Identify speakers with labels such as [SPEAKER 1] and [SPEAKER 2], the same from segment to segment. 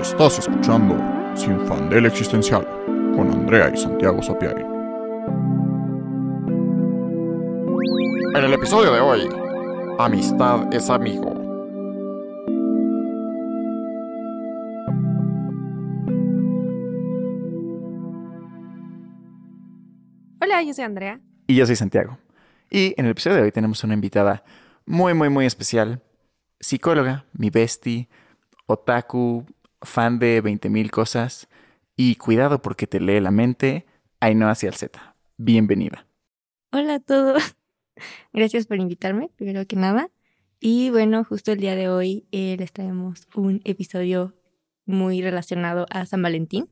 [SPEAKER 1] Estás escuchando Sin Fandel Existencial con Andrea y Santiago Sapiari. En el episodio de hoy, Amistad es amigo.
[SPEAKER 2] Hola, yo soy Andrea.
[SPEAKER 3] Y yo soy Santiago. Y en el episodio de hoy tenemos una invitada muy, muy, muy especial. Psicóloga, mi bestie, otaku, fan de 20.000 cosas. Y cuidado porque te lee la mente, Ainhoa hacia el Z. Bienvenida.
[SPEAKER 2] Hola a todos. Gracias por invitarme, primero que nada. Y bueno, justo el día de hoy eh, les traemos un episodio muy relacionado a San Valentín,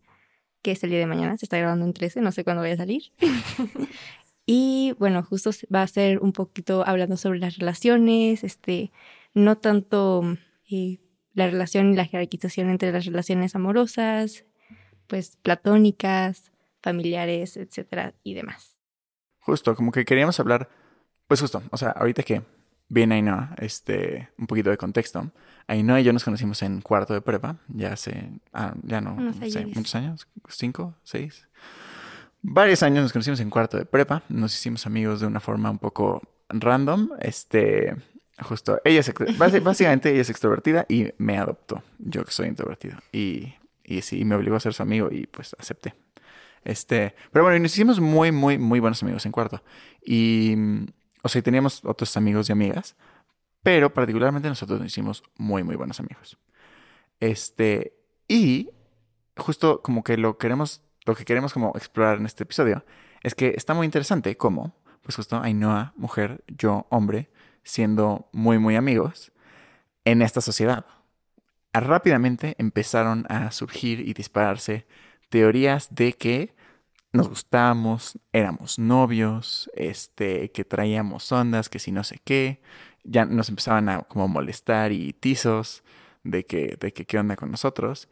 [SPEAKER 2] que es el día de mañana, se está grabando en 13, no sé cuándo vaya a salir. y bueno, justo va a ser un poquito hablando sobre las relaciones, este, no tanto eh, la relación y la jerarquización entre las relaciones amorosas, pues platónicas, familiares, etcétera, y demás.
[SPEAKER 3] Justo, como que queríamos hablar, pues justo, o sea, ahorita que viene Ainhoa, este, un poquito de contexto. Ainhoa y yo nos conocimos en cuarto de prepa, ya hace, ah, ya no, no sé, muchos años, cinco, seis. Varios años nos conocimos en cuarto de prepa, nos hicimos amigos de una forma un poco random, este, justo, ella es, básicamente ella es extrovertida y me adoptó, yo que soy introvertido, y, y sí, me obligó a ser su amigo y pues acepté. Este, pero bueno, y nos hicimos muy, muy, muy buenos amigos en cuarto. Y, o sea, teníamos otros amigos y amigas, pero particularmente nosotros nos hicimos muy, muy buenos amigos. Este, y justo como que lo queremos, lo que queremos como explorar en este episodio es que está muy interesante cómo, pues justo Ainhoa, mujer, yo, hombre, siendo muy, muy amigos en esta sociedad. Ah, Rápidamente empezaron a surgir y dispararse teorías de que nos gustábamos, éramos novios, este, que traíamos ondas, que si no sé qué, ya nos empezaban a como molestar y tizos de que, de que qué onda con nosotros.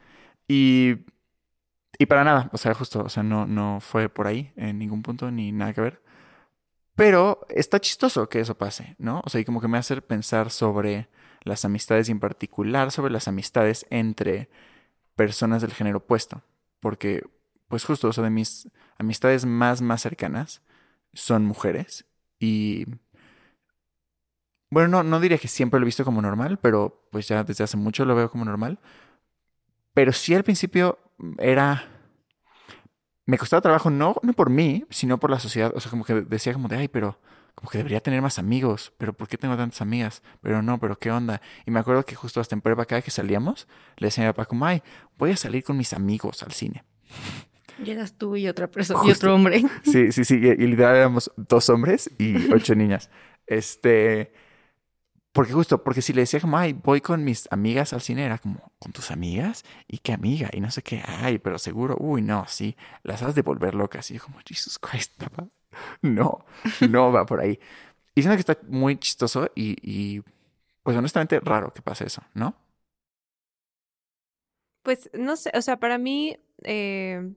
[SPEAKER 3] Y, y para nada, o sea, justo, o sea, no, no fue por ahí en ningún punto ni nada que ver. Pero está chistoso que eso pase, ¿no? O sea, y como que me hace pensar sobre las amistades y en particular sobre las amistades entre personas del género opuesto. Porque, pues justo, o sea, de mis amistades más, más cercanas son mujeres. Y, bueno, no, no diría que siempre lo he visto como normal, pero pues ya desde hace mucho lo veo como normal. Pero sí al principio era... Me costaba trabajo no, no por mí, sino por la sociedad. O sea, como que decía como de, ay, pero como que debería tener más amigos. Pero ¿por qué tengo tantas amigas? Pero no, pero ¿qué onda? Y me acuerdo que justo hasta en prepa, cada que salíamos, le decía a mi papá como, ay, voy a salir con mis amigos al cine.
[SPEAKER 2] Llegas tú y otra persona y otro hombre.
[SPEAKER 3] Sí, sí, sí. Y, y literal éramos dos hombres y ocho niñas. Este. Porque justo, porque si le decía como, ay, voy con mis amigas al cine, era como, ¿con tus amigas? ¿Y qué amiga? Y no sé qué, ay, pero seguro, uy, no, sí, las has de volver locas. Y yo como, Jesus Christ, papá. No, no va por ahí. Y siento que está muy chistoso y, pues honestamente raro que pase eso, ¿no?
[SPEAKER 4] Pues no sé, o sea, para mí eh,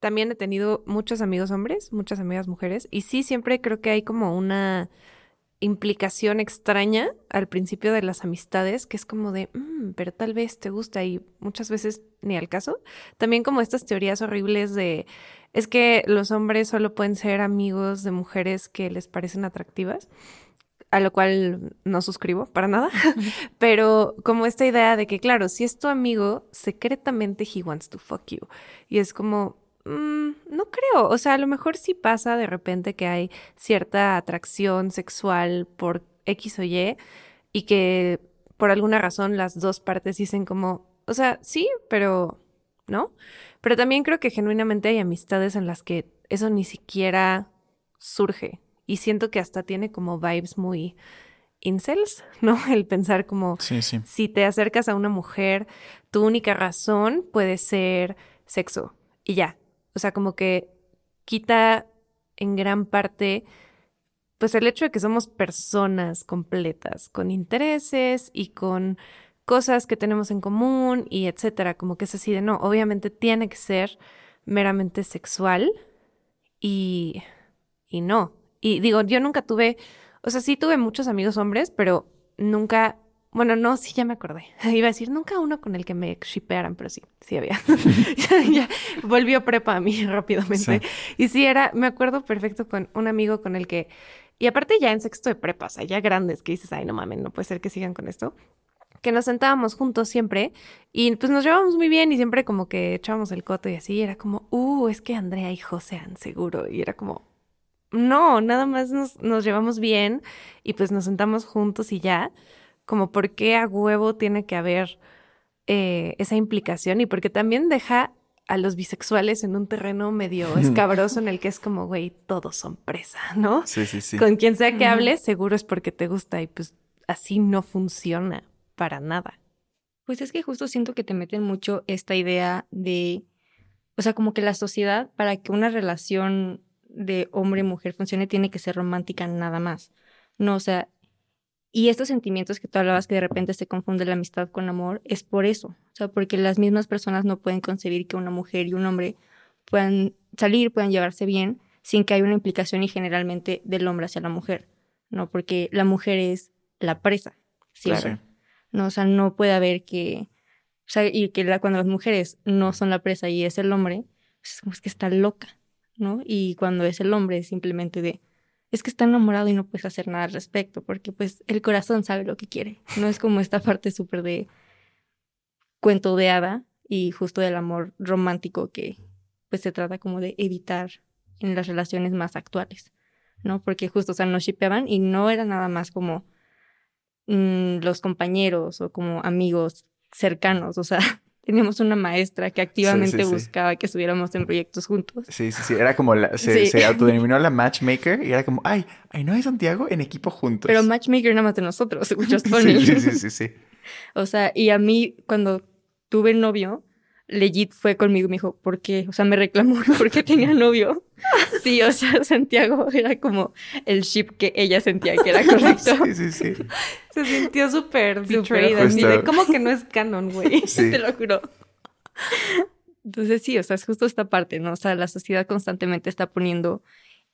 [SPEAKER 4] también he tenido muchos amigos hombres, muchas amigas mujeres, y sí, siempre creo que hay como una implicación extraña al principio de las amistades, que es como de, "Mm, pero tal vez te gusta y muchas veces ni al caso. También como estas teorías horribles de, es que los hombres solo pueden ser amigos de mujeres que les parecen atractivas a lo cual no suscribo para nada, pero como esta idea de que, claro, si es tu amigo, secretamente he wants to fuck you. Y es como, mm, no creo, o sea, a lo mejor sí pasa de repente que hay cierta atracción sexual por X o Y y que por alguna razón las dos partes dicen como, o sea, sí, pero no. Pero también creo que genuinamente hay amistades en las que eso ni siquiera surge. Y siento que hasta tiene como vibes muy incels, ¿no? El pensar como
[SPEAKER 3] Sí, sí.
[SPEAKER 4] si te acercas a una mujer, tu única razón puede ser sexo y ya. O sea, como que quita en gran parte pues el hecho de que somos personas completas, con intereses y con cosas que tenemos en común y etcétera, como que es así de no, obviamente tiene que ser meramente sexual y y no. Y digo, yo nunca tuve, o sea, sí tuve muchos amigos hombres, pero nunca Bueno, no, sí, ya me acordé. Iba a decir, nunca uno con el que me shipearan, pero sí, sí había. ya, volvió prepa a mí rápidamente. Y sí, era, me acuerdo perfecto con un amigo con el que, y aparte ya en sexto de prepa, o sea, ya grandes, que dices, ay, no mames, no puede ser que sigan con esto que nos sentábamos juntos siempre y pues nos llevábamos muy bien y siempre como que echábamos el coto y así, era como, uh, es que Andrea y José han seguro y era como, no, nada más nos, nos llevamos bien y pues nos sentamos juntos y ya, como por qué a huevo tiene que haber eh, esa implicación y porque también deja a los bisexuales en un terreno medio escabroso en el que es como, güey, todos son presa, ¿no?
[SPEAKER 3] Sí, sí, sí.
[SPEAKER 4] Con quien sea que hables, seguro es porque te gusta y pues así no funciona para nada.
[SPEAKER 2] Pues es que justo siento que te meten mucho esta idea de, o sea, como que la sociedad, para que una relación de hombre y mujer funcione, tiene que ser romántica nada más. No, o sea, y estos sentimientos que tú hablabas que de repente se confunde la amistad con amor, es por eso. O sea, porque las mismas personas no pueden concebir que una mujer y un hombre puedan salir, puedan llevarse bien, sin que haya una implicación y generalmente del hombre hacia la mujer. No, porque la mujer es la presa. Siempre. ¿no? O sea, no puede haber que, o sea, y que la, cuando las mujeres no son la presa y es el hombre, pues es como que está loca, ¿no? Y cuando es el hombre es simplemente de, es que está enamorado y no puedes hacer nada al respecto, porque pues el corazón sabe lo que quiere, no es como esta parte súper de cuento de hada y justo del amor romántico que pues se trata como de evitar en las relaciones más actuales, ¿no? Porque justo, o sea, no shipeaban y no era nada más como Mm, los compañeros o como amigos cercanos, o sea, teníamos una maestra que activamente buscaba que estuviéramos en proyectos juntos.
[SPEAKER 3] Sí, sí, sí, era como, la, se, autodenominó la matchmaker y era como, ay, ay, no hay Santiago en equipo juntos.
[SPEAKER 2] Pero matchmaker nada más de nosotros, escuchas
[SPEAKER 3] sí, sí, sí, sí, sí.
[SPEAKER 2] O sea, y a mí cuando tuve novio, legit fue conmigo y me dijo, ¿por qué? O sea, me reclamó porque tenía novio. Sí, o sea, Santiago era como el ship que ella sentía que era correcto.
[SPEAKER 3] Sí, sí, sí.
[SPEAKER 4] Se sintió súper betrayed. ¿cómo que no es canon, güey?
[SPEAKER 2] Sí. Te lo juro. Entonces sí, o sea, es justo esta parte, ¿no? O sea, la sociedad constantemente está poniendo,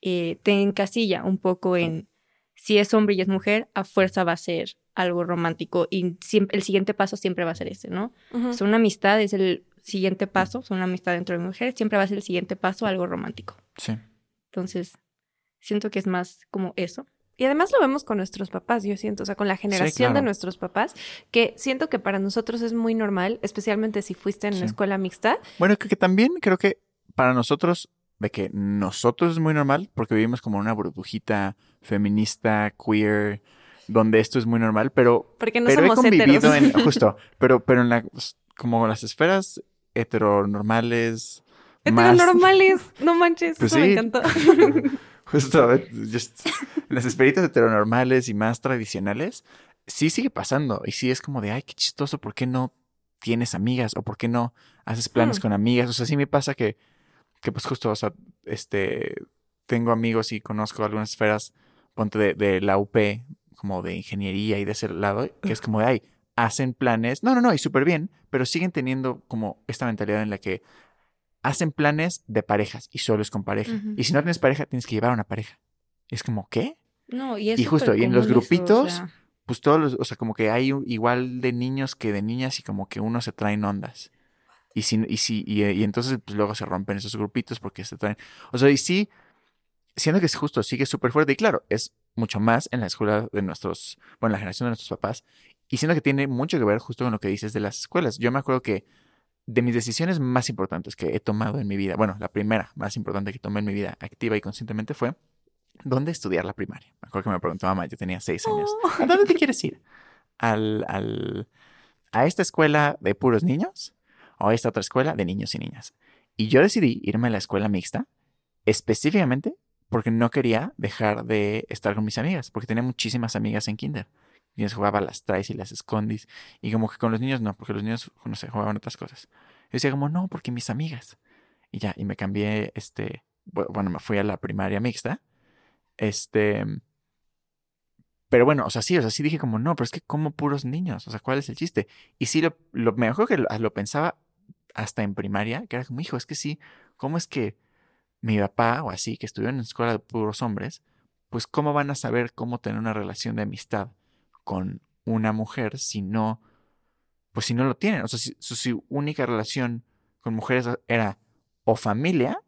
[SPEAKER 2] eh, te encasilla un poco en si es hombre y es mujer, a fuerza va a ser algo romántico y siempre, el siguiente paso siempre va a ser ese, ¿no? O sea, una amistad es el siguiente paso, son una amistad dentro de mujeres, siempre va a ser el siguiente paso algo romántico.
[SPEAKER 3] Sí.
[SPEAKER 2] Entonces, siento que es más como eso.
[SPEAKER 4] Y además lo vemos con nuestros papás, yo siento, o sea, con la generación de nuestros papás, que siento que para nosotros es muy normal, especialmente si fuiste en una escuela mixta.
[SPEAKER 3] Bueno, que, que también creo que para nosotros, de que nosotros es muy normal, porque vivimos como una burbujita feminista, queer, donde esto es muy normal, pero,
[SPEAKER 4] porque no
[SPEAKER 3] pero
[SPEAKER 4] somos
[SPEAKER 3] he convivido
[SPEAKER 4] en,
[SPEAKER 3] justo, pero, pero en la, como las esferas heteronormales.
[SPEAKER 4] Heteronormales, no manches,
[SPEAKER 3] pues
[SPEAKER 4] eso me encantó.
[SPEAKER 3] Justo, just, las esferitas heteronormales y más tradicionales, sí sigue pasando. Y sí es como de, ay, qué chistoso, ¿por qué no tienes amigas? ¿O por qué no haces planes mm. con amigas? O sea, sí me pasa que, que pues justo, o sea, este, tengo amigos y conozco algunas esferas, ponte de, de la UP, como de ingeniería y de ese lado, que es como de, ay, hacen planes, no, no, no, y súper bien, pero siguen teniendo como esta mentalidad en la que hacen planes de parejas y solo es con pareja. Y si no tienes pareja, tienes que llevar a una pareja. es como, ¿qué?
[SPEAKER 2] No, y es
[SPEAKER 3] Y justo, y en los grupitos, pues todos los, o sea, como que hay igual de niños que de niñas y como que uno se traen ondas. Y si, y si, y, entonces pues luego se rompen esos grupitos porque se traen. O sea, y sí, siendo que es justo, sigue súper fuerte. Y claro, es mucho más en la escuela de nuestros, bueno, en la generación de nuestros papás. Y siento que tiene mucho que ver justo con lo que dices de las escuelas. Yo me acuerdo que de mis decisiones más importantes que he tomado en mi vida, bueno, la primera más importante que tomé en mi vida activa y conscientemente fue dónde estudiar la primaria. Me acuerdo que me preguntó mamá, yo tenía seis años, oh. ¿a dónde te quieres ir? ¿Al, al, ¿A esta escuela de puros niños o a esta otra escuela de niños y niñas? Y yo decidí irme a la escuela mixta específicamente porque no quería dejar de estar con mis amigas, porque tenía muchísimas amigas en kinder. Les jugaba las traes y las escondis. Y como que con los niños no, porque los niños, no sé, jugaban otras cosas. Yo decía como, no, porque mis amigas. Y ya, y me cambié, este, bueno, me fui a la primaria mixta. Este, pero bueno, o sea, sí, o sea, sí dije como, no, pero es que como puros niños, o sea, ¿cuál es el chiste? Y sí, lo, lo mejor que lo, lo pensaba hasta en primaria, que era como, hijo, es que sí, ¿cómo es que mi papá o así, que estudió en escuela de puros hombres, pues cómo van a saber cómo tener una relación de amistad con una mujer si no, pues si no lo tienen. O sea, si su, única relación con mujeres era o familia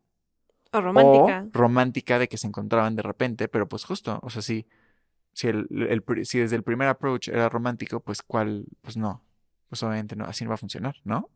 [SPEAKER 4] O romántica.
[SPEAKER 3] o romántica de que se encontraban de repente, pero pues justo, o sea, si, si, el, el si desde el primer approach era romántico, pues cuál, pues no, pues obviamente no, así no va a funcionar, ¿no?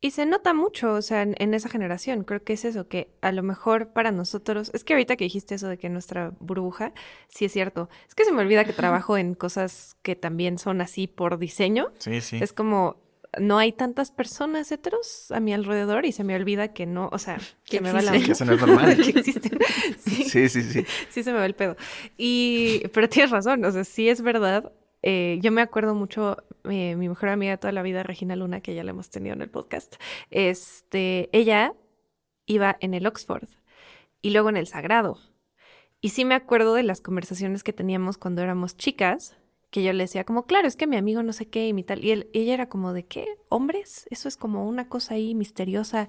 [SPEAKER 4] Y se nota mucho, o sea, en, en esa generación. Creo que es eso, que a lo mejor para nosotros. Es que ahorita que dijiste eso de que nuestra burbuja, sí es cierto. Es que se me olvida que trabajo en cosas que también son así por diseño.
[SPEAKER 3] Sí, sí.
[SPEAKER 4] Es como. No hay tantas personas heteros a mi alrededor y se me olvida que no, o sea,
[SPEAKER 2] Que
[SPEAKER 4] que me va la.
[SPEAKER 3] Que eso no es normal.
[SPEAKER 4] que existen. Sí.
[SPEAKER 3] Sí, sí, sí.
[SPEAKER 4] Sí se me va el pedo. Y, pero tienes razón, o sea, sí es verdad. Eh, yo me acuerdo mucho, eh, mi mejor amiga de toda la vida, Regina Luna, que ya la hemos tenido en el podcast, este, ella iba en el Oxford y luego en el Sagrado. Y sí me acuerdo de las conversaciones que teníamos cuando éramos chicas, que yo le decía como, claro, es que mi amigo no sé qué y mi tal. Y él, ella era como de, ¿qué? ¿Hombres? Eso es como una cosa ahí misteriosa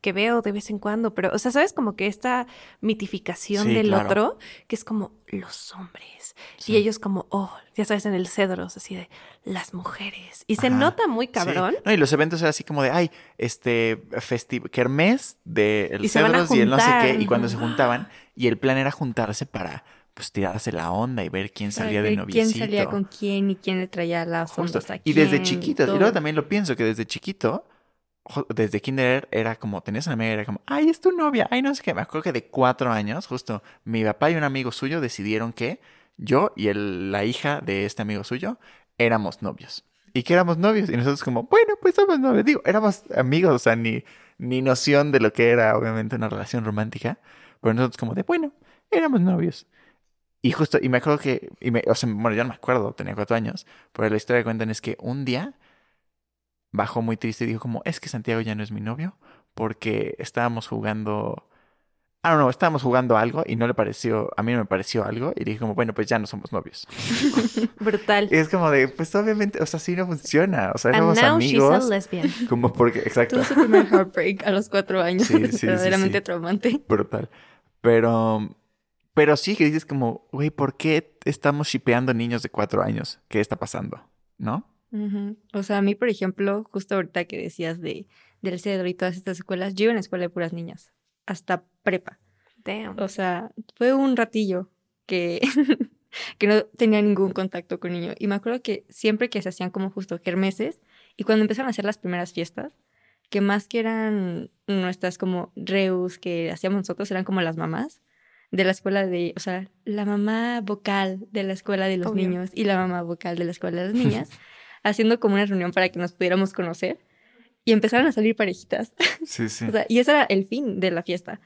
[SPEAKER 4] que veo de vez en cuando. Pero, o sea, ¿sabes? Como que esta mitificación
[SPEAKER 3] Sí,
[SPEAKER 4] del
[SPEAKER 3] claro.
[SPEAKER 4] otro, que es como los hombres.
[SPEAKER 3] Sí.
[SPEAKER 4] Y ellos como, oh, ya sabes, en el cedros, así de las mujeres. Y se nota muy
[SPEAKER 3] Sí.
[SPEAKER 4] cabrón.
[SPEAKER 3] No, y los eventos eran así como de, ay, este, festi kermés de el
[SPEAKER 4] Y se van a
[SPEAKER 3] Cedros y el no sé qué, y cuando se juntaban, y el plan era juntarse para, pues, tirarse la onda y ver quién salía de noviecito.
[SPEAKER 2] ¿Quién salía con quién y quién le traía las ondas a
[SPEAKER 3] Y desde
[SPEAKER 2] quién,
[SPEAKER 3] chiquitos, y
[SPEAKER 2] todo.
[SPEAKER 3] luego también lo pienso, que desde chiquito, desde kinder era como, tenías una amiga era como, ay, es tu novia, ay, no sé qué. Me acuerdo que de cuatro años, justo, mi papá y un amigo suyo decidieron que yo y el- la hija de este amigo suyo éramos novios. Y que éramos novios. Y nosotros como, bueno, pues somos novios. Digo, éramos amigos, o sea, ni, ni noción de lo que era, obviamente, una relación romántica. Pero nosotros como de, bueno, éramos novios. Y justo, y me acuerdo que, y me- o sea, bueno, yo no me acuerdo, tenía cuatro años, pero la historia que cuentan es que un día bajó muy triste y dijo como, es que Santiago ya no es mi novio, porque estábamos jugando, ah, no, estábamos jugando algo y no le pareció, a mí no me pareció algo, y dije como, bueno, pues ya no somos novios.
[SPEAKER 4] Brutal.
[SPEAKER 3] Y es como de, pues obviamente, o sea, sí no funciona, o sea, éramos
[SPEAKER 4] now she's
[SPEAKER 3] amigos,
[SPEAKER 4] a lesbian.
[SPEAKER 3] como porque, exacto,
[SPEAKER 2] Tuvo su primer heartbreak a los cuatro años.
[SPEAKER 3] Sí, sí,
[SPEAKER 2] verdaderamente
[SPEAKER 3] sí.
[SPEAKER 2] traumante.
[SPEAKER 3] brutal. Pero, pero sí que dices como, güey, ¿por qué estamos shipeando niños de cuatro años? ¿Qué está pasando? ¿No?
[SPEAKER 2] Ujú. O sea, a mí, por ejemplo, justo ahorita que decías de, del cedro y todas estas escuelas, yo iba en una escuela de puras niñas, hasta prepa.
[SPEAKER 4] Damn.
[SPEAKER 2] O sea, fue un ratillo que, que no tenía ningún contacto con niños. Y me acuerdo que siempre que se hacían como justo kermeses, y cuando empezaron a hacer las primeras fiestas, que más que eran nuestras como reus que hacíamos nosotros, eran como las mamás de la escuela de, o sea, la mamá vocal de la escuela de los
[SPEAKER 4] Obvio.
[SPEAKER 2] niños y la mamá vocal de la escuela de las niñas, haciendo como una reunión para que nos pudiéramos conocer. Y empezaron a salir parejitas.
[SPEAKER 3] Sí, sí.
[SPEAKER 2] O sea, y ese era el fin de la fiesta.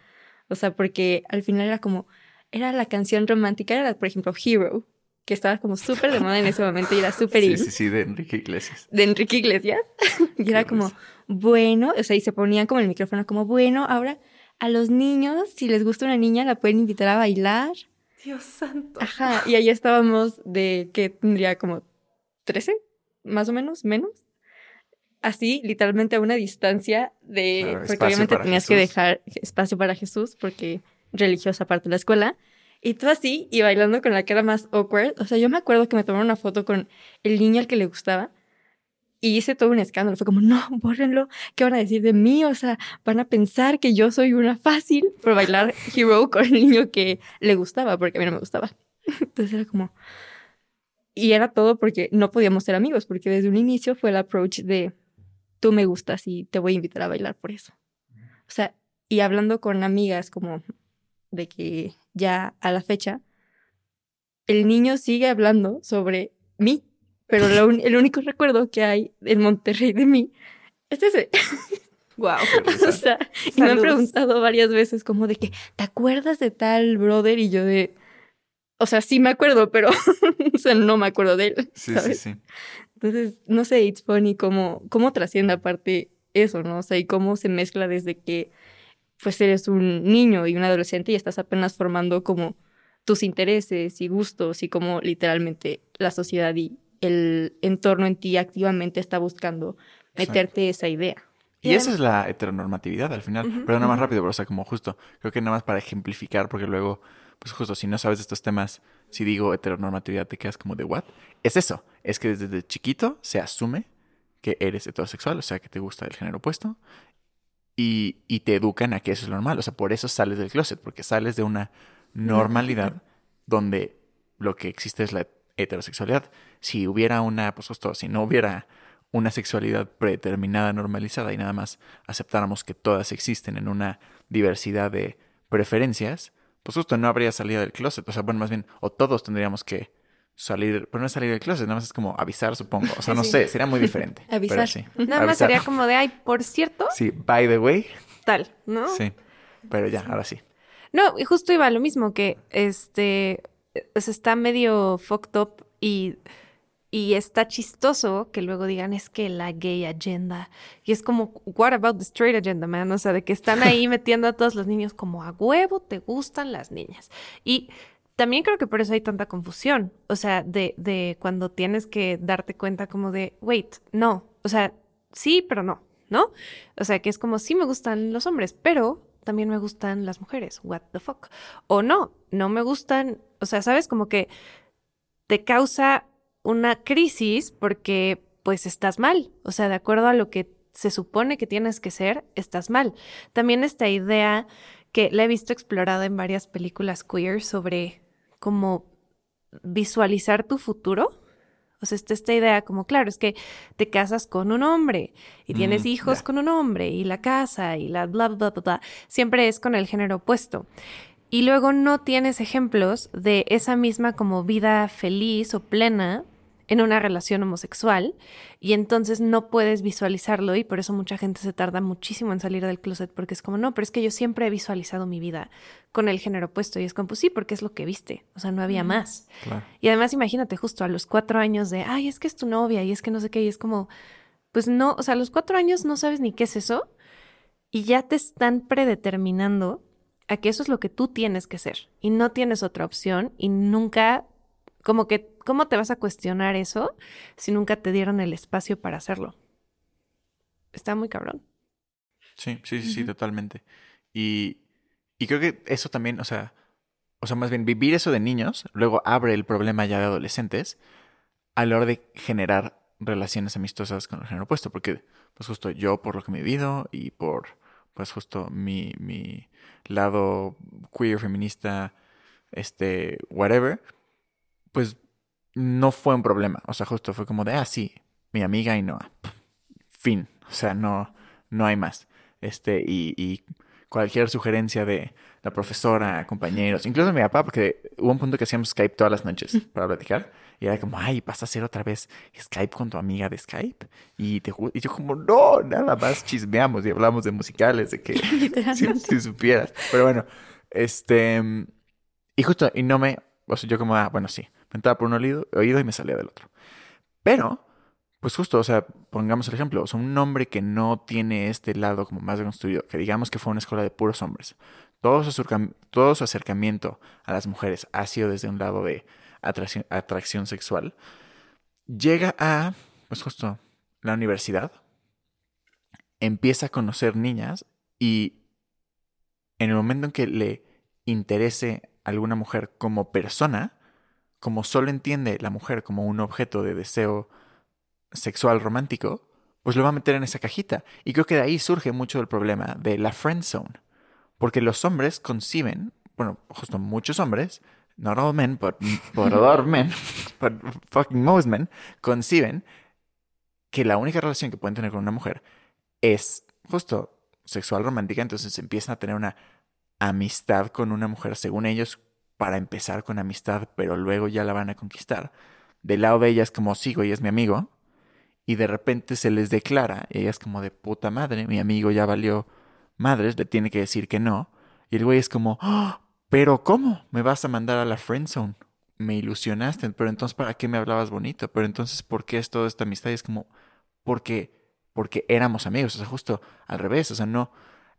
[SPEAKER 2] O sea, porque al final era como, era la canción romántica, era, por ejemplo, Hero, que estaba como súper de moda en ese momento y era súper
[SPEAKER 3] sí,
[SPEAKER 2] in,
[SPEAKER 3] sí, sí, de Enrique Iglesias.
[SPEAKER 2] de Enrique Iglesias. y era como, bueno, o sea, y se ponían como el micrófono, como, bueno, ahora a los niños, si les gusta una niña, la pueden invitar a bailar.
[SPEAKER 4] Dios santo.
[SPEAKER 2] Ajá, y ahí estábamos de que tendría como 13, más o menos, menos. Así, literalmente a una distancia de...
[SPEAKER 3] Claro,
[SPEAKER 2] porque obviamente tenías que dejar espacio para Jesús, porque religiosa parte de la escuela. Y tú así, y bailando con la cara más awkward. O sea, yo me acuerdo que me tomaron una foto con el niño al que le gustaba. Y hice todo un escándalo. Fue como, no, bórrenlo. ¿Qué van a decir de mí? O sea, van a pensar que yo soy una fácil por bailar Hero con el niño que le gustaba, porque a mí no me gustaba. Entonces era como... Y era todo porque no podíamos ser amigos, porque desde un inicio fue el approach de tú me gustas y te voy a invitar a bailar por eso. O sea, y hablando con amigas como de que ya a la fecha, el niño sigue hablando sobre mí, pero lo un- el único recuerdo que hay en Monterrey de mí es ese.
[SPEAKER 4] Wow.
[SPEAKER 2] o sea, y me han preguntado varias veces como de que, ¿te acuerdas de tal brother? Y yo de, o sea, sí me acuerdo, pero, o sea, no me acuerdo de él.
[SPEAKER 3] Sí,
[SPEAKER 2] ¿sabes?
[SPEAKER 3] sí, sí.
[SPEAKER 2] Entonces, no sé, it's funny cómo, cómo trasciende aparte eso, ¿no? O sea, y cómo se mezcla desde que, pues, eres un niño y un adolescente y estás apenas formando como tus intereses y gustos y cómo literalmente la sociedad y el entorno en ti activamente está buscando meterte esa idea.
[SPEAKER 3] Y esa es la heteronormatividad al final. Pero nada más rápido, pero o sea, como justo, creo que nada más para ejemplificar, porque luego, pues justo, si no sabes estos temas, si digo heteronormatividad, te quedas como de what? Es eso, es que desde chiquito se asume que eres heterosexual, o sea, que te gusta el género opuesto, y, y te educan a que eso es normal. O sea, por eso sales del closet, porque sales de una normalidad donde lo que existe es la heterosexualidad. Si hubiera una, pues justo, si no hubiera una sexualidad predeterminada, normalizada y nada más aceptáramos que todas existen en una diversidad de preferencias, pues justo no habría salida del closet. O sea, bueno, más bien, o todos tendríamos que salir, pero no es salir del closet, nada más es como avisar, supongo. O sea, no
[SPEAKER 4] Sí.
[SPEAKER 3] sé, sería muy diferente.
[SPEAKER 2] Avisar.
[SPEAKER 3] Pero sí.
[SPEAKER 4] Nada más sería como de, ay, por cierto,
[SPEAKER 3] Sí, by the way.
[SPEAKER 4] tal, ¿no?
[SPEAKER 3] Sí. Pero ya, ahora sí.
[SPEAKER 4] No, y justo iba a lo mismo, que este se está medio fucked up y, y está chistoso que luego digan es que la gay agenda. Y es como, what about the straight agenda, man? O sea, de que están ahí metiendo a todos los niños como a huevo te gustan las niñas. Y también creo que por eso hay tanta confusión. O sea, de, de cuando tienes que darte cuenta como de, wait, no. O sea, sí, pero no, ¿no? O sea, que es como, sí me gustan los hombres, pero también me gustan las mujeres. What the fuck? O no, no me gustan. O sea, sabes, como que te causa una crisis porque pues estás mal. O sea, de acuerdo a lo que se supone que tienes que ser, estás mal. También esta idea que la he visto explorada en varias películas queer sobre cómo visualizar tu futuro. O sea, está esta idea como, claro, es que te casas con un hombre y tienes
[SPEAKER 3] Mm,
[SPEAKER 4] hijos con un hombre y la casa y la bla, bla, bla, bla. Siempre es con el género opuesto. Y luego no tienes ejemplos de esa misma como vida feliz o plena en una relación homosexual y entonces no puedes visualizarlo y por eso mucha gente se tarda muchísimo en salir del closet porque es como, no, pero es que yo siempre he visualizado mi vida con el género opuesto y es como, pues sí, porque es lo que viste, o sea, no había más.
[SPEAKER 3] Claro.
[SPEAKER 4] Y además imagínate justo a los cuatro años de, ay, es que es tu novia y es que no sé qué, y es como, pues no, o sea, a los cuatro años no sabes ni qué es eso y ya te están predeterminando a que eso es lo que tú tienes que ser y no tienes otra opción y nunca, como que, ¿cómo te vas a cuestionar eso si nunca te dieron el espacio para hacerlo? Está muy cabrón.
[SPEAKER 3] Sí, sí, sí, sí, totalmente. Y, y creo que eso también, o sea, o sea, más bien vivir eso de niños, luego abre el problema ya de adolescentes a la hora de generar relaciones amistosas con el género opuesto, porque pues justo yo por lo que me he vivido y por pues justo mi, mi lado queer, feminista, este, whatever, pues no fue un problema. O sea, justo fue como de, ah, sí, mi amiga y Noah. Fin. O sea, no, no hay más. Este, y, y cualquier sugerencia de la profesora, compañeros, incluso mi papá, porque hubo un punto que hacíamos Skype todas las noches para platicar. Y era como, ay, vas a hacer otra vez Skype con tu amiga de Skype. Y, te, y yo como, no, nada más chismeamos y hablamos de musicales, de que si, si supieras. Pero bueno, este... Y justo, y no me... O sea, yo como, ah, bueno, sí. Entraba por un oído, oído y me salía del otro. Pero, pues justo, o sea, pongamos el ejemplo. O un hombre que no tiene este lado como más construido, que digamos que fue una escuela de puros hombres. Todo su, todo su acercamiento a las mujeres ha sido desde un lado de atracción, atracción sexual. Llega a, pues justo, la universidad. Empieza a conocer niñas y en el momento en que le interese alguna mujer como persona, como solo entiende la mujer como un objeto de deseo sexual romántico, pues lo va a meter en esa cajita. Y creo que de ahí surge mucho el problema de la friend zone. Porque los hombres conciben, bueno, justo muchos hombres, not all men, but, but a lot of men, but fucking most men, conciben que la única relación que pueden tener con una mujer es justo sexual romántica, entonces empiezan a tener una amistad con una mujer, según ellos, para empezar con amistad, pero luego ya la van a conquistar. Del lado de ella es como, sí, güey, es mi amigo, y de repente se les declara, y ella es como de puta madre, mi amigo ya valió madres, le tiene que decir que no, y el güey es como, "Ah, pero ¿cómo? ¿Me vas a mandar a la friend zone? Me ilusionaste, pero entonces ¿para qué me hablabas bonito? Pero entonces ¿por qué es toda esta amistad? Y es como, porque, porque éramos amigos, o sea, justo al revés, o sea, no,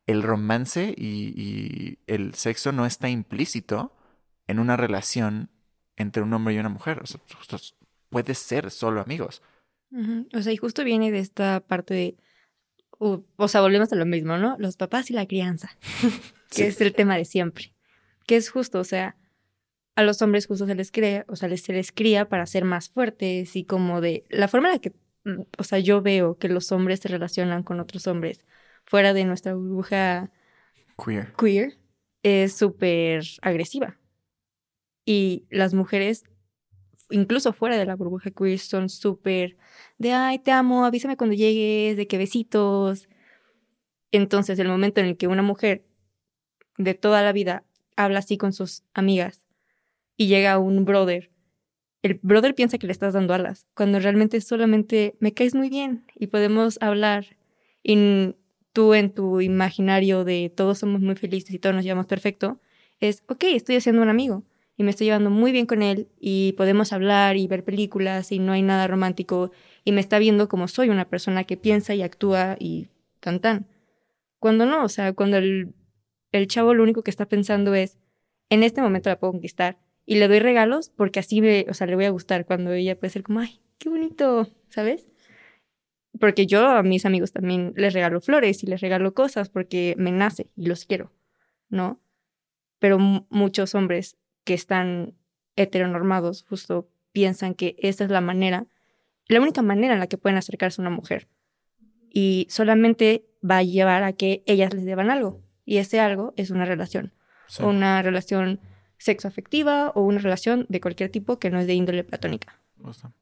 [SPEAKER 3] el romance y, y el sexo no está implícito en una relación entre un hombre y una mujer, o sea, justo puede ser solo amigos.
[SPEAKER 2] O sea, y justo viene de esta parte de, o, o sea, volvemos a lo mismo, ¿no? Los papás y la crianza, que
[SPEAKER 3] Sí.
[SPEAKER 2] es el tema de siempre, que es justo, o sea, a los hombres justo se les crea, o sea, les- se les cría para ser más fuertes y como de la forma en la que, mm, o sea, yo veo que los hombres se relacionan con otros hombres fuera de nuestra burbuja
[SPEAKER 3] Queer.
[SPEAKER 2] queer es súper agresiva. Y las mujeres, incluso fuera de la burbuja queer, son súper de, ay, te amo, avísame cuando llegues, de que besitos. Entonces, el momento en el que una mujer de toda la vida habla así con sus amigas y llega un brother, el brother piensa que le estás dando alas, cuando realmente solamente me caes muy bien y podemos hablar. Y tú en tu imaginario de todos somos muy felices y todos nos llevamos perfecto, es, ok, estoy haciendo un amigo y me estoy llevando muy bien con él y podemos hablar y ver películas y no hay nada romántico y me está viendo como soy una persona que piensa y actúa y tan tan. Cuando no, o sea, cuando el, el chavo lo único que está pensando es, en este momento la puedo conquistar y le doy regalos porque así me, o sea, le voy a gustar cuando ella puede ser como, ay, qué bonito, ¿sabes? Porque yo a mis amigos también les regalo flores y les regalo cosas porque me nace y los quiero, ¿no? Pero mu- muchos hombres que están heteronormados justo piensan que esa es la manera, la única manera en la que pueden acercarse a una mujer. Y solamente va a llevar a que ellas les deban algo. Y ese algo es una relación.
[SPEAKER 3] Sí.
[SPEAKER 2] Una relación sexoafectiva o una relación de cualquier tipo que no es de índole platónica.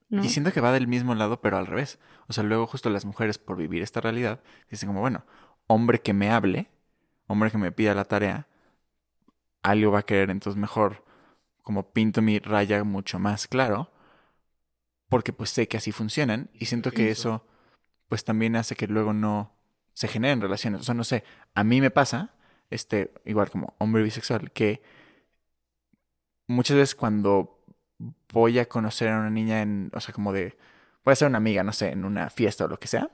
[SPEAKER 2] ¿no?
[SPEAKER 3] Y siento que va del mismo lado, pero al revés. O sea, luego justo las mujeres, por vivir esta realidad, dicen como, bueno, hombre que me hable, hombre que me pida la tarea, algo va a querer, entonces mejor como pinto mi raya mucho más claro, porque pues sé que así funcionan y siento que eso pues también hace que luego no se generen relaciones. O sea, no sé, a mí me pasa, este, igual como hombre bisexual, que muchas veces cuando voy a conocer a una niña en, o sea, como de, voy a ser una amiga, no sé, en una fiesta o lo que sea,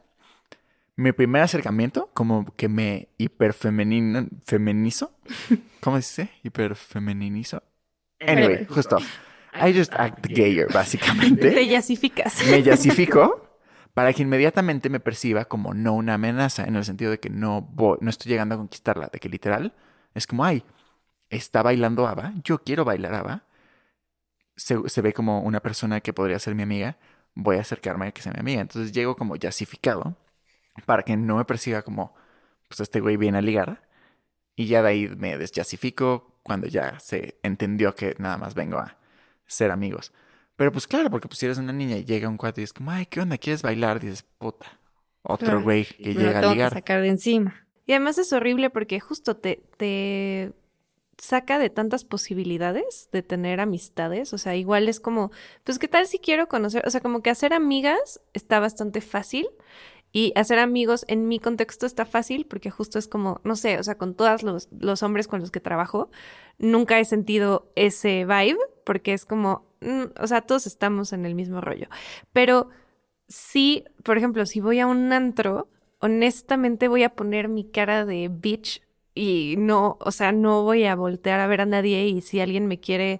[SPEAKER 3] mi primer acercamiento, como que me hiperfemenino, femenizo, ¿cómo se dice? Hiperfemeninizo. Anyway, justo. I just act gayer, básicamente
[SPEAKER 4] Te yasificas.
[SPEAKER 3] me yasifico para que inmediatamente me perciba como no una amenaza, en el sentido de que no, voy- no estoy llegando a conquistarla, de que literal es como, ay, está bailando Ava, yo quiero bailar Ava, se, se ve como una persona que podría ser mi amiga, voy a acercarme a que sea mi amiga. Entonces llego como yasificado para que no me perciba como, pues este güey viene a ligar, y ya de ahí me desyasifico cuando ya se entendió que nada más vengo a ser amigos. Pero pues claro, porque pues si eres una niña y llega un cuate y es como, ay, ¿qué onda? ¿Quieres bailar? Dices, puta, otro
[SPEAKER 2] Claro.
[SPEAKER 3] güey que llega a
[SPEAKER 2] tengo que
[SPEAKER 3] ligar.
[SPEAKER 2] sacar de encima.
[SPEAKER 4] Y además es horrible porque justo te, te saca de tantas posibilidades de tener amistades. O sea, igual es como, pues, ¿qué tal si quiero conocer? O sea, como que hacer amigas está bastante fácil. Y hacer amigos en mi contexto está fácil porque justo es como, no sé, o sea, con todos los, los hombres con los que trabajo, nunca he sentido ese vibe porque es como, mm, o sea, todos estamos en el mismo rollo. Pero sí, por ejemplo, si voy a un antro, honestamente voy a poner mi cara de bitch y no, o sea, no voy a voltear a ver a nadie y si alguien me quiere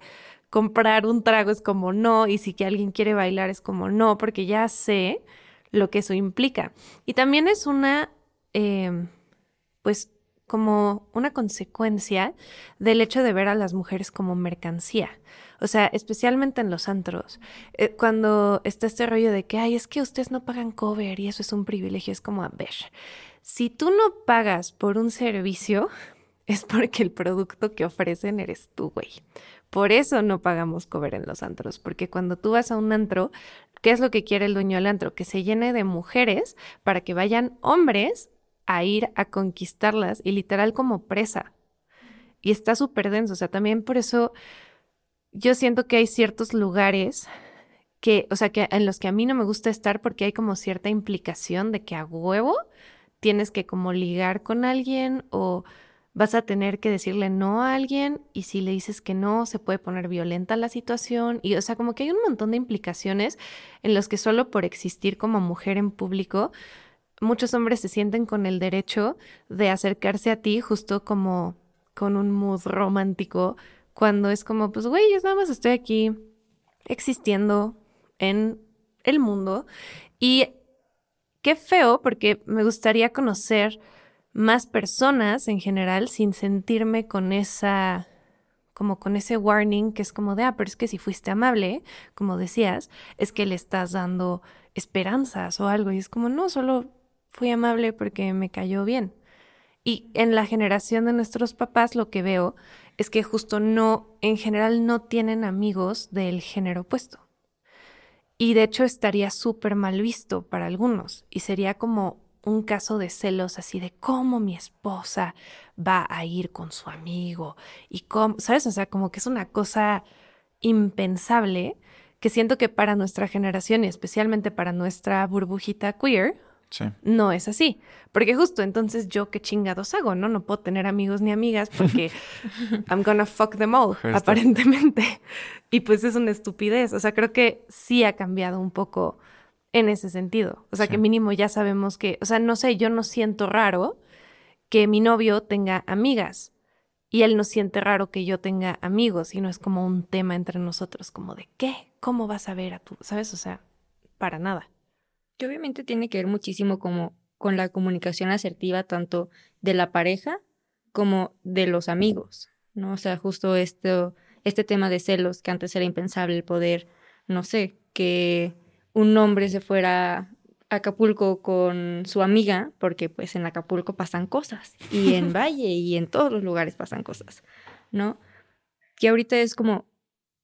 [SPEAKER 4] comprar un trago es como no y si que alguien quiere bailar es como no, porque ya sé lo que eso implica. Y también es una, eh, pues, como una consecuencia del hecho de ver a las mujeres como mercancía. O sea, especialmente en los antros, eh, cuando está este rollo de que, ay, es que ustedes no pagan cover y eso es un privilegio, es como, a ver, si tú no pagas por un servicio, es porque el producto que ofrecen eres tú, güey. Por eso no pagamos cover en los antros, porque cuando tú vas a un antro, ¿qué es lo que quiere el dueño del antro? Que se llene de mujeres para que vayan hombres a ir a conquistarlas y literal como presa. Y está súper denso, o sea, también por eso yo siento que hay ciertos lugares que, o sea, que en los que a mí no me gusta estar porque hay como cierta implicación de que a huevo tienes que como ligar con alguien o vas a tener que decirle no a alguien y si le dices que no se puede poner violenta la situación. Y o sea como que hay un montón de implicaciones en los que solo por existir como mujer en público muchos hombres se sienten con el derecho de acercarse a ti justo como con un mood romántico cuando es como pues güey yo nada más estoy aquí existiendo en el mundo. Y qué feo porque me gustaría conocer más personas en general sin sentirme con esa como con ese warning que es como de, ah, pero es que si fuiste amable, como decías, es que le estás dando esperanzas o algo. Y es como, no, solo fui amable porque me cayó bien. Y en la generación de nuestros papás lo que veo es que justo no, en general no tienen amigos del género opuesto. Y de hecho estaría súper mal visto para algunos y sería como un caso de celos así de cómo mi esposa va a ir con su amigo y cómo, ¿sabes? O sea, como que es una cosa impensable que siento que para nuestra generación y especialmente para nuestra burbujita queer, no es así. Porque justo entonces yo qué chingados hago, ¿no? No puedo tener amigos ni amigas porque I'm gonna fuck them all, aparentemente. Y pues es una estupidez. O sea, creo que sí ha cambiado un poco en ese sentido. O sea, que mínimo ya sabemos que, o sea, no sé, yo no siento raro que mi novio tenga amigas y él no siente raro que yo tenga amigos y no es como un tema entre nosotros, como de qué, cómo vas a ver a tú, ¿sabes? O sea, para nada.
[SPEAKER 2] Que obviamente tiene que ver muchísimo como con la comunicación asertiva tanto de la pareja como de los amigos, ¿no? O sea, justo esto, este tema de celos que antes era impensable el poder, no sé, que un hombre se fuera a Acapulco con su amiga, porque pues en Acapulco pasan cosas, y en Valle y en todos los lugares pasan cosas, ¿no? Que ahorita es como,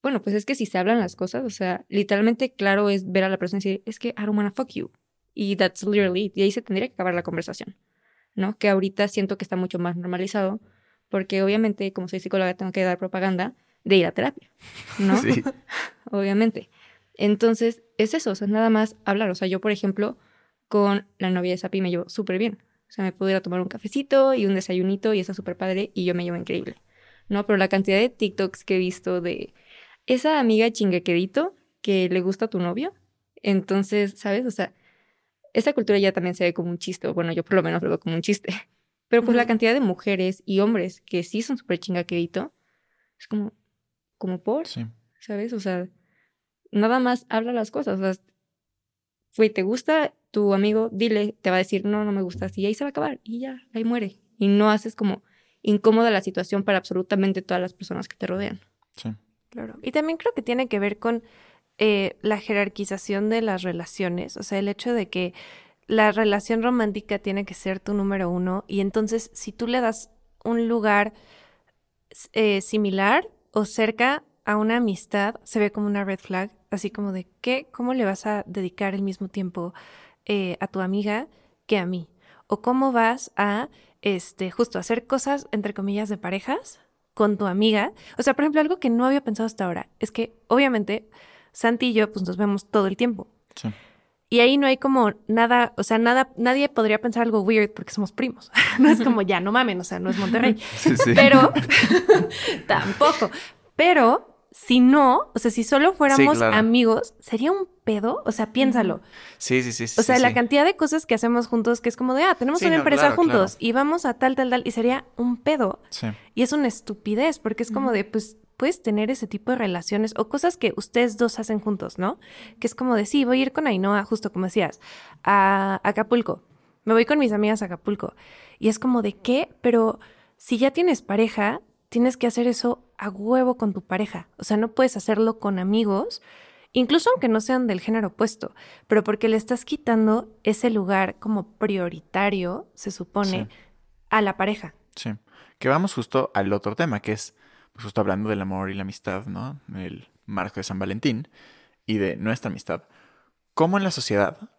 [SPEAKER 2] bueno, pues es que si se hablan las cosas, o sea, literalmente claro es ver a la persona y decir, es que I don't wanna fuck you. Y that's literally, y ahí se tendría que acabar la conversación, ¿no? Que ahorita siento que está mucho más normalizado, porque obviamente, como soy psicóloga, tengo que dar propaganda de ir a terapia, ¿no? Sí. obviamente. Entonces, es eso, o sea, nada más hablar. O sea, yo, por ejemplo, con la novia de Sapi me llevo súper bien. O sea, me pudiera tomar un cafecito y un desayunito y está súper padre y yo me llevo increíble. ¿No? Pero la cantidad de TikToks que he visto de esa amiga chinguequedito que le gusta a tu novio. Entonces, ¿sabes? O sea, esa cultura ya también se ve como un chiste. Bueno, yo por lo menos lo veo como un chiste. Pero pues la cantidad de mujeres y hombres que sí son súper chingaquedito es como, como por, sí. ¿sabes? O sea, nada más habla las cosas. O sea, fue, ¿te gusta tu amigo? Dile, te va a decir, no, no me gusta. Y ahí se va a acabar. Y ya, ahí muere. Y no haces como incómoda la situación para absolutamente todas las personas que te rodean.
[SPEAKER 4] Sí. Claro. Y también creo que tiene que ver con eh, la jerarquización de las relaciones. O sea, el hecho de que la relación romántica tiene que ser tu número uno. Y entonces, si tú le das un lugar eh, similar o cerca a una amistad se ve como una red flag, así como de qué, cómo le vas a dedicar el mismo tiempo eh, a tu amiga que a mí, o cómo vas a, este, justo hacer cosas entre comillas de parejas con tu amiga. O sea, por ejemplo, algo que no había pensado hasta ahora es que obviamente Santi y yo pues nos vemos todo el tiempo. Sí. Y ahí no hay como nada, o sea, nada, nadie podría pensar algo weird porque somos primos. no es como ya, no mamen, o sea, no es Monterrey. Sí, sí. Pero tampoco. Pero si no, o sea, si solo fuéramos amigos, sería un pedo. O sea, piénsalo.
[SPEAKER 3] Sí, sí, sí.
[SPEAKER 4] o sea, la cantidad de cosas que hacemos juntos que es como de, ah, tenemos una empresa juntos y vamos a tal, tal, tal. Y sería un pedo. Sí. Y es una estupidez porque es como de, pues, puedes tener ese tipo de relaciones o cosas que ustedes dos hacen juntos, ¿no? Que es como de, sí, voy a ir con Ainhoa, justo como decías, a Acapulco. Me voy con mis amigas a Acapulco. Y es como de, ¿qué? Pero si ya tienes pareja, tienes que hacer eso a huevo con tu pareja. O sea, no puedes hacerlo con amigos, incluso aunque no sean del género opuesto, pero porque le estás quitando ese lugar como prioritario, se supone, a la pareja.
[SPEAKER 3] Sí. Que vamos justo al otro tema, que es pues, justo hablando del amor y la amistad, ¿no? El marco de San Valentín y de nuestra amistad. ¿Cómo en la sociedad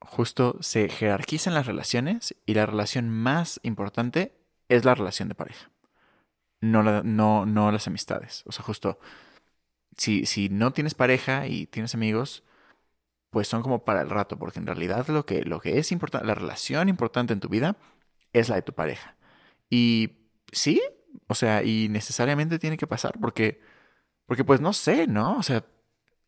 [SPEAKER 3] justo se jerarquizan las relaciones y la relación más importante es la relación de pareja? No, no, no las amistades. O sea, justo, si, si no tienes pareja y tienes amigos, pues son como para el rato, porque en realidad lo que, lo que es importante, la relación importante en tu vida es la de tu pareja. Y sí, o sea, y necesariamente tiene que pasar, porque, porque pues no sé, ¿no? O sea,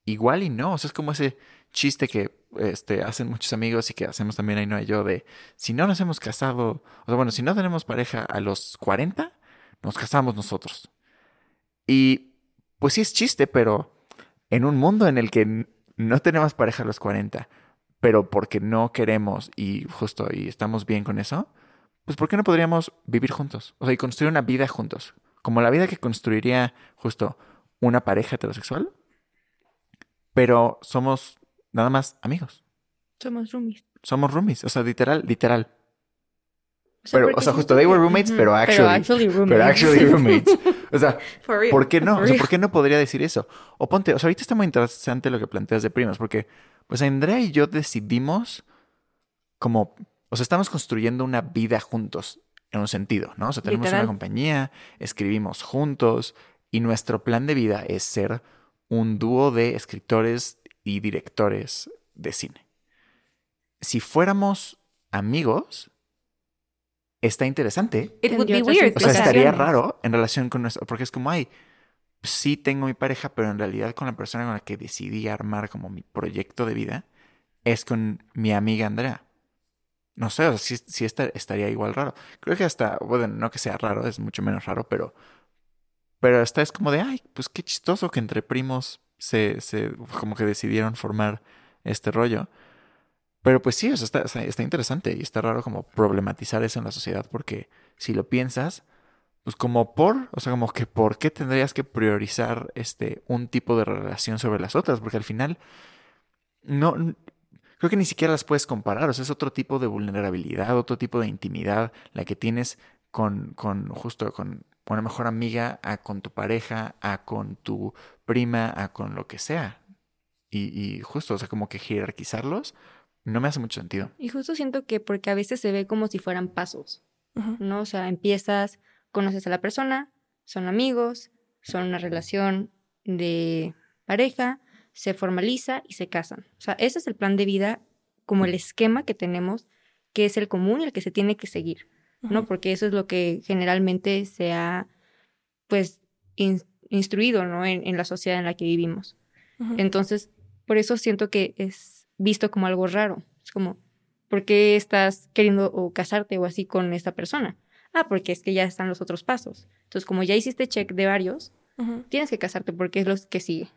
[SPEAKER 3] igual y no, o sea, es como ese chiste que este, hacen muchos amigos y que hacemos también ahí no y yo de, si no nos hemos casado, o sea, bueno, si no tenemos pareja a los 40, nos casamos nosotros. Y pues sí es chiste, pero en un mundo en el que no tenemos pareja a los 40, pero porque no queremos y justo y estamos bien con eso, pues ¿por qué no podríamos vivir juntos? O sea, y construir una vida juntos. como la vida que construiría justo una pareja heterosexual, pero somos nada más amigos.
[SPEAKER 2] Somos roomies.
[SPEAKER 3] Somos roomies, o sea, literal, literal.
[SPEAKER 2] O sea,
[SPEAKER 3] Pero, o sea, justo they were roommates, pero actually,
[SPEAKER 2] actually roommates.
[SPEAKER 3] pero actually roommates. O sea,
[SPEAKER 4] For real.
[SPEAKER 3] ¿por qué no? O sea. ¿por qué no podría decir eso? O ponte, o sea, ahorita está muy interesante lo que planteas de primas, porque pues Andrea y yo decidimos como, o sea, estamos construyendo una vida juntos en un sentido, ¿no? O sea, tenemos
[SPEAKER 4] Literal.
[SPEAKER 3] una compañía, escribimos juntos y nuestro plan de vida es ser un dúo de escritores y directores de cine. Si fuéramos amigos, está interesante,
[SPEAKER 4] It would be weird.
[SPEAKER 3] o sea, estaría raro en relación con nuestro, porque es como, ay, sí tengo mi pareja, pero en realidad con la persona con la que decidí armar como mi proyecto de vida es con mi amiga Andrea. No sé, o sea, sí, sí esta- estaría igual raro. Creo que hasta, bueno, no que sea raro, es mucho menos raro, pero, pero esta es como de, ay, pues qué chistoso que entre primos se, se como que decidieron formar este rollo. Pero pues sí, o sea, está, está, interesante y está raro como problematizar eso en la sociedad porque si lo piensas, pues como por, o sea, como que por qué tendrías que priorizar este un tipo de relación sobre las otras, porque al final no creo que ni siquiera las puedes comparar, o sea, es otro tipo de vulnerabilidad, otro tipo de intimidad la que tienes con con justo con una mejor amiga, a con tu pareja, a con tu prima, a con lo que sea. Y, y justo, o sea, como que jerarquizarlos no me hace mucho sentido.
[SPEAKER 2] Y justo siento que porque a veces se ve como si fueran pasos. ¿no? O sea, empiezas, conoces a la persona, son amigos, son una relación de pareja, se formaliza y se casan. O sea, ese es el plan de vida, como el esquema que tenemos, que es el común y el que se tiene que seguir, ¿no? Porque eso es lo que generalmente se ha, pues, in- instruido, ¿no? En, en la sociedad en la que vivimos. Entonces, por eso siento que es visto como algo raro. Es como, ¿por qué estás queriendo o casarte o así con esta persona? Ah, porque es que ya están los otros pasos. Entonces, como ya hiciste check de varios, tienes que casarte porque es lo que sigue.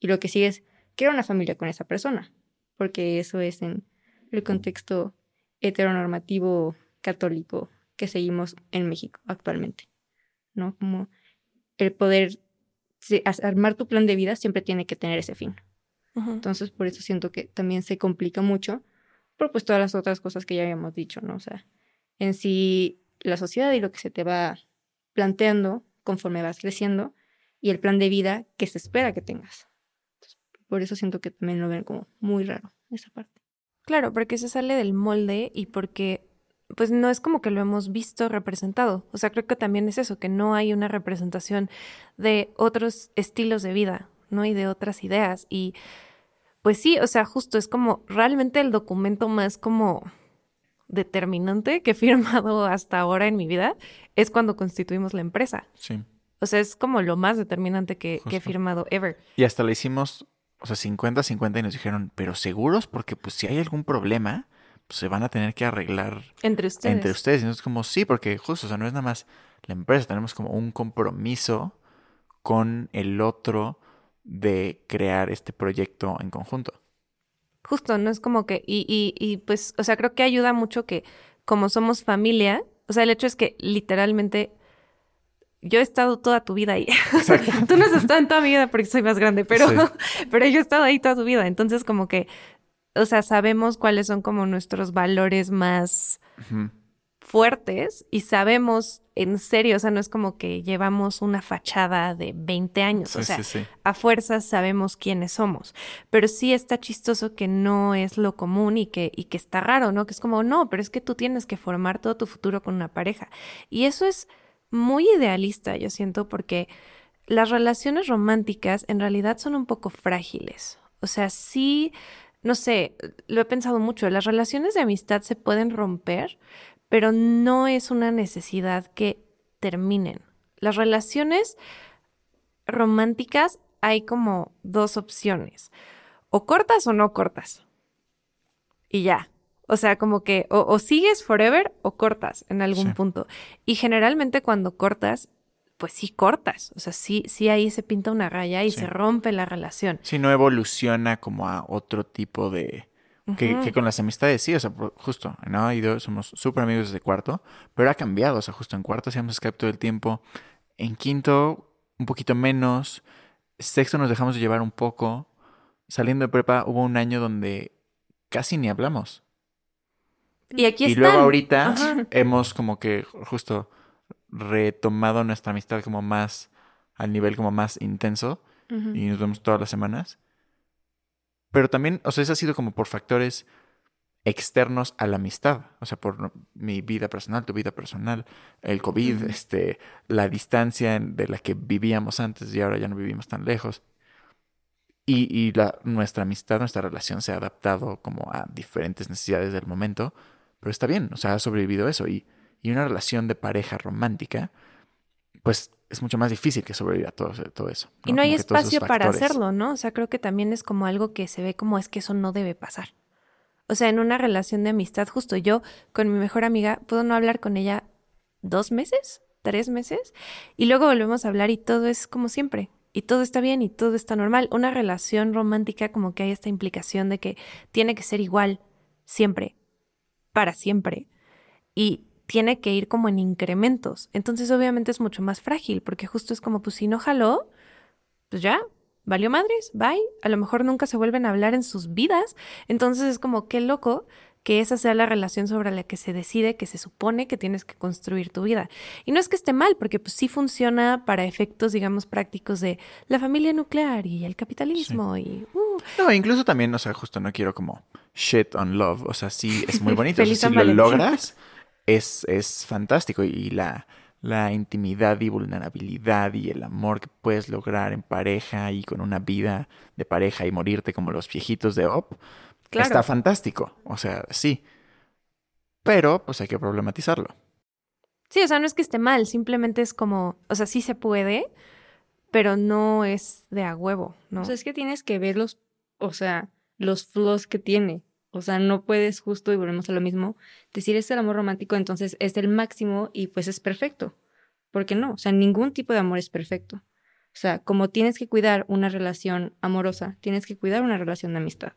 [SPEAKER 2] Y lo que sigue es crear una familia con esa persona. Porque eso es en el contexto heteronormativo católico que seguimos en México actualmente. ¿No? Como el poder armar tu plan de vida siempre tiene que tener ese fin. Entonces, por eso siento que también se complica mucho por pues todas las otras cosas que ya habíamos dicho, ¿no? O sea, en sí la sociedad y lo que se te va planteando conforme vas creciendo y el plan de vida que se espera que tengas. Entonces, por eso siento que también lo ven como muy raro esa parte.
[SPEAKER 4] Claro, porque se sale del molde y porque pues no es como que lo hemos visto representado. O sea, creo que también es eso, que no hay una representación de otros estilos de vida, ¿no? Y de otras ideas. Y pues sí, o sea, justo es como realmente el documento más como determinante que he firmado hasta ahora en mi vida es cuando constituimos la empresa.
[SPEAKER 3] Sí.
[SPEAKER 4] O sea, es como lo más determinante que, que he firmado ever.
[SPEAKER 3] Y hasta le hicimos, o sea, 50-50 y nos dijeron, pero seguros, porque pues si hay algún problema, pues se van a tener que arreglar
[SPEAKER 4] Entre ustedes.
[SPEAKER 3] entre ustedes. Y nosotros como, sí, porque justo, o sea, no es nada más la empresa, tenemos como un compromiso con el otro de crear este proyecto en conjunto.
[SPEAKER 4] Justo, no es como que, y, y, y pues, o sea, creo que ayuda mucho que como somos familia, o sea, el hecho es que literalmente yo he estado toda tu vida ahí. Tú no has estado en toda mi vida porque soy más grande, pero,
[SPEAKER 3] Sí.
[SPEAKER 4] pero yo he estado ahí toda tu vida. Entonces, como que, o sea, sabemos cuáles son como nuestros valores más. Fuertes y sabemos en serio, o sea, no es como que llevamos una fachada de 20 años,
[SPEAKER 3] Sí,
[SPEAKER 4] o sea,
[SPEAKER 3] sí, sí.
[SPEAKER 4] a fuerzas sabemos quiénes somos, pero sí está chistoso que no es lo común y que, y que está raro, ¿no? Que es como, no, pero es que tú tienes que formar todo tu futuro con una pareja. Y eso es muy idealista, yo siento, porque las relaciones románticas en realidad son un poco frágiles. O sea, sí, no sé, lo he pensado mucho, las relaciones de amistad se pueden romper, pero no es una necesidad que terminen. Las relaciones románticas hay como dos opciones, o cortas o no cortas. Y ya. O sea, como que o, o sigues forever o cortas en algún
[SPEAKER 3] Sí.
[SPEAKER 4] punto. Y generalmente cuando cortas, pues sí cortas. O sea, sí, sí ahí se pinta una raya y
[SPEAKER 3] Sí.
[SPEAKER 4] se rompe la relación.
[SPEAKER 3] Sí, no evoluciona como a otro tipo de... Que, con las amistades sí, o sea, justo, ¿no? Y yo somos súper amigos desde cuarto, pero ha cambiado, o sea, justo en cuarto hacíamos Skype todo el tiempo, En quinto, un poquito menos. Sexto nos dejamos de llevar un poco. Saliendo de prepa hubo un año donde casi ni hablamos.
[SPEAKER 4] Y aquí
[SPEAKER 3] Y
[SPEAKER 4] están.
[SPEAKER 3] luego ahorita
[SPEAKER 4] Ajá.
[SPEAKER 3] hemos como que justo retomado nuestra amistad como más al nivel como más intenso y nos vemos todas las semanas. Pero también, o sea, eso ha sido como por factores externos a la amistad, o sea, por mi vida personal, tu vida personal, el COVID, este, la distancia de la que vivíamos antes y ahora ya no vivimos tan lejos. Y, y la, nuestra amistad, nuestra relación se ha adaptado como a diferentes necesidades del momento, pero está bien, o sea, ha sobrevivido eso. Y, y una relación de pareja romántica, pues es mucho más difícil que sobreviva todo, todo eso.
[SPEAKER 4] Y no hay
[SPEAKER 3] Como
[SPEAKER 4] espacio para hacerlo, ¿no? O sea, creo que también es como algo que se ve como es que eso no debe pasar. O sea, en una relación de amistad, justo yo con mi mejor amiga, puedo no hablar con ella dos meses, tres meses, y luego volvemos a hablar y todo es como siempre. Y todo está bien y todo está normal. Una relación romántica como que hay esta implicación de que tiene que ser igual siempre, para siempre. Y tiene que ir como en incrementos. Entonces obviamente es mucho más frágil porque justo es como, pues si no jaló, pues ya, valió madres, bye. A lo mejor nunca se vuelven a hablar en sus vidas. Entonces es como, qué loco que esa sea la relación sobre la que se decide, que se supone que tienes que construir tu vida. Y no es que esté mal, porque pues sí funciona para efectos, digamos, prácticos de la familia nuclear y el capitalismo y... uh,
[SPEAKER 3] No, incluso también, o sea, justo no quiero como shit on love. O sea, sí es muy bonito.
[SPEAKER 4] Feliz
[SPEAKER 3] si
[SPEAKER 4] San
[SPEAKER 3] lo logras, es, es fantástico. Y la, la intimidad y vulnerabilidad y el amor que puedes lograr en pareja y con una vida de pareja y morirte como los viejitos de Op,
[SPEAKER 4] claro.
[SPEAKER 3] está fantástico. O sea, sí. Pero, pues hay que problematizarlo.
[SPEAKER 4] Sí, o sea, no es que esté mal, simplemente es como, o sea, sí se puede, pero no es de a huevo, ¿no?
[SPEAKER 2] O sea, es que tienes que ver los, o sea, los flaws que tiene. O sea, no puedes justo, y volvemos a lo mismo, decir es el amor romántico, entonces es el máximo y pues es perfecto. Porque no, o sea, ningún tipo de amor es perfecto. O sea, como tienes que cuidar una relación amorosa, tienes que cuidar una relación de amistad.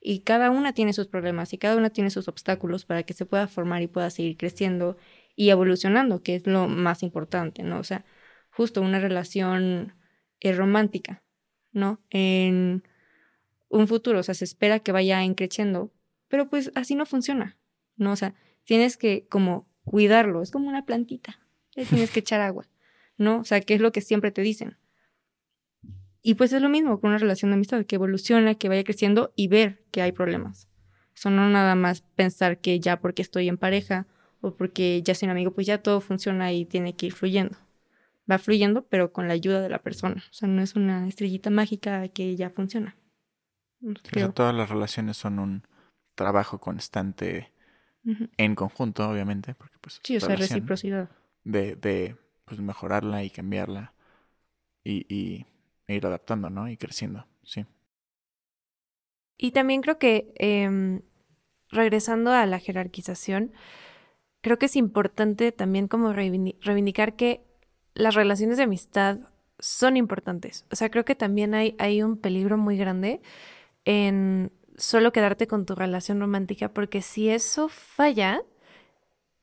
[SPEAKER 2] Y cada una tiene sus problemas y cada una tiene sus obstáculos para que se pueda formar y pueda seguir creciendo y evolucionando, que es lo más importante, ¿no? O sea, justo una relación eh, romántica, ¿no? En un futuro, o sea, se espera que vaya increciendo, pero pues así no funciona, ¿no? O sea, tienes que como cuidarlo, es como una plantita, le tienes que echar agua, ¿no? O sea, que es lo que siempre te dicen. Y pues es lo mismo con una relación de amistad, que evoluciona, que vaya creciendo y ver que hay problemas. Eso no nada más pensar que ya porque estoy en pareja o porque ya soy un amigo, pues ya todo funciona y tiene que ir fluyendo. Va fluyendo, pero con la ayuda de la persona. O sea, no es una estrellita mágica que ya funciona. No
[SPEAKER 3] O sea, todas las relaciones son un trabajo constante en conjunto, obviamente, porque pues
[SPEAKER 2] Sí, o sea, reciprocidad.
[SPEAKER 3] de, de pues, mejorarla y cambiarla y, y e ir adaptando, ¿no? Y creciendo, sí.
[SPEAKER 4] Y también creo que, em, regresando a la jerarquización, creo que es importante también como reivindi- reivindicar que las relaciones de amistad son importantes. O sea, creo que también hay, hay un peligro muy grande en solo quedarte con tu relación romántica, porque si eso falla,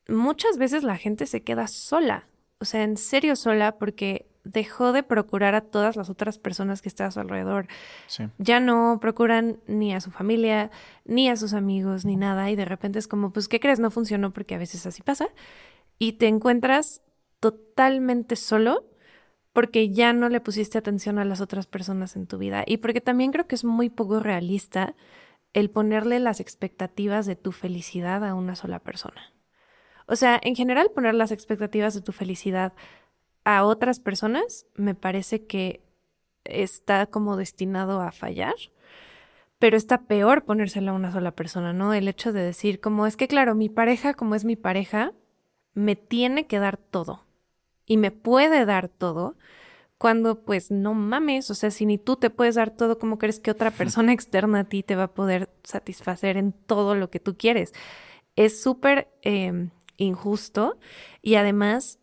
[SPEAKER 4] muchas veces la gente se queda sola. O sea, en serio sola, porque dejó de procurar a todas las otras personas que están a su alrededor
[SPEAKER 3] Sí.
[SPEAKER 4] ya no procuran ni a su familia, ni a sus amigos, ni nada, y de repente es como, pues, ¿qué crees? No funcionó porque a veces así pasa, y te encuentras totalmente solo porque ya no le pusiste atención a las otras personas en tu vida, y porque también creo que es muy poco realista el ponerle las expectativas de tu felicidad a una sola persona. O sea, en general poner las expectativas de tu felicidad a otras personas me parece que está como destinado a fallar, pero está peor ponérselo a una sola persona, ¿no? El hecho de decir, como es que, claro, mi pareja, como es mi pareja, me tiene que dar todo y me puede dar todo, cuando pues no mames, o sea, si ni tú te puedes dar todo, ¿cómo crees que otra persona externa a ti te va a poder satisfacer en todo lo que tú quieres? Es súper eh, injusto y además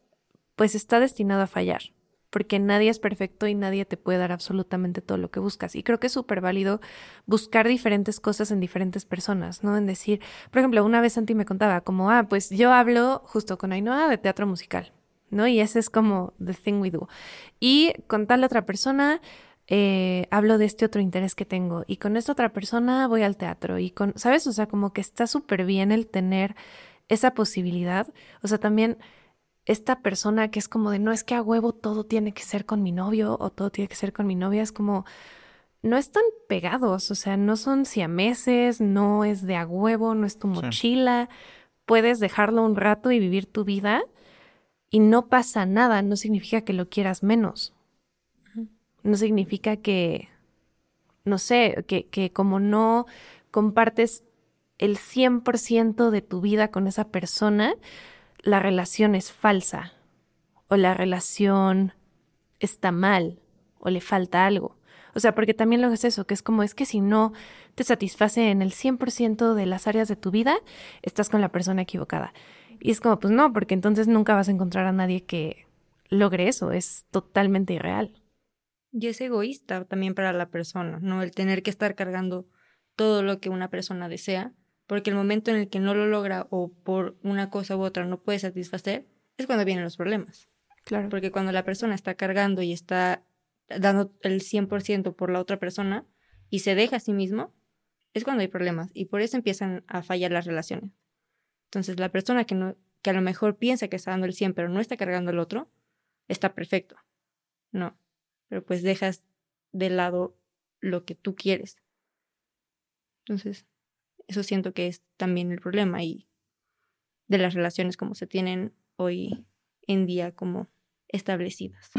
[SPEAKER 4] pues está destinado a fallar, porque nadie es perfecto y nadie te puede dar absolutamente todo lo que buscas. Y creo que es súper válido buscar diferentes cosas en diferentes personas, ¿no? En decir, por ejemplo, una vez Santi me contaba como, ah, pues yo hablo justo con Ainhoa de teatro musical, ¿no? Y ese es como the thing we do. Y con tal otra persona, eh, hablo de este otro interés que tengo. Y con esta otra persona voy al teatro. Y con, ¿sabes? O sea, como que está súper bien el tener esa posibilidad. O sea, también esta persona que es como de no es que a huevo todo tiene que ser con mi novio o todo tiene que ser con mi novia, es como no están pegados, o sea, no son siameses, no es de a huevo, no es tu mochila, puedes dejarlo un rato y vivir tu vida y no pasa nada, no significa que lo quieras menos, no significa que, no sé, que, que como no compartes el 100% de tu vida con esa persona, la relación es falsa o la relación está mal o le falta algo. O sea, porque también lo es eso, que es como es que si no te satisface en el 100% de las áreas de tu vida, estás con la persona equivocada. Y es como, pues no, porque entonces nunca vas a encontrar a nadie que logre eso, es totalmente irreal.
[SPEAKER 2] Y es egoísta también para la persona, ¿no? El tener que estar cargando todo lo que una persona desea, porque el momento en el que no lo logra o por una cosa u otra no puede satisfacer, es cuando vienen los problemas.
[SPEAKER 4] Claro.
[SPEAKER 2] Porque cuando la persona está cargando y está dando el 100% por la otra persona y se deja a sí mismo, es cuando hay problemas y por eso empiezan a fallar las relaciones. Entonces, la persona que, no, que a lo mejor piensa que está dando el 100 pero no está cargando el otro, está perfecto. No, pero pues dejas de lado lo que tú quieres. Entonces, eso siento que es también el problema y de las relaciones como se tienen hoy en día como establecidas.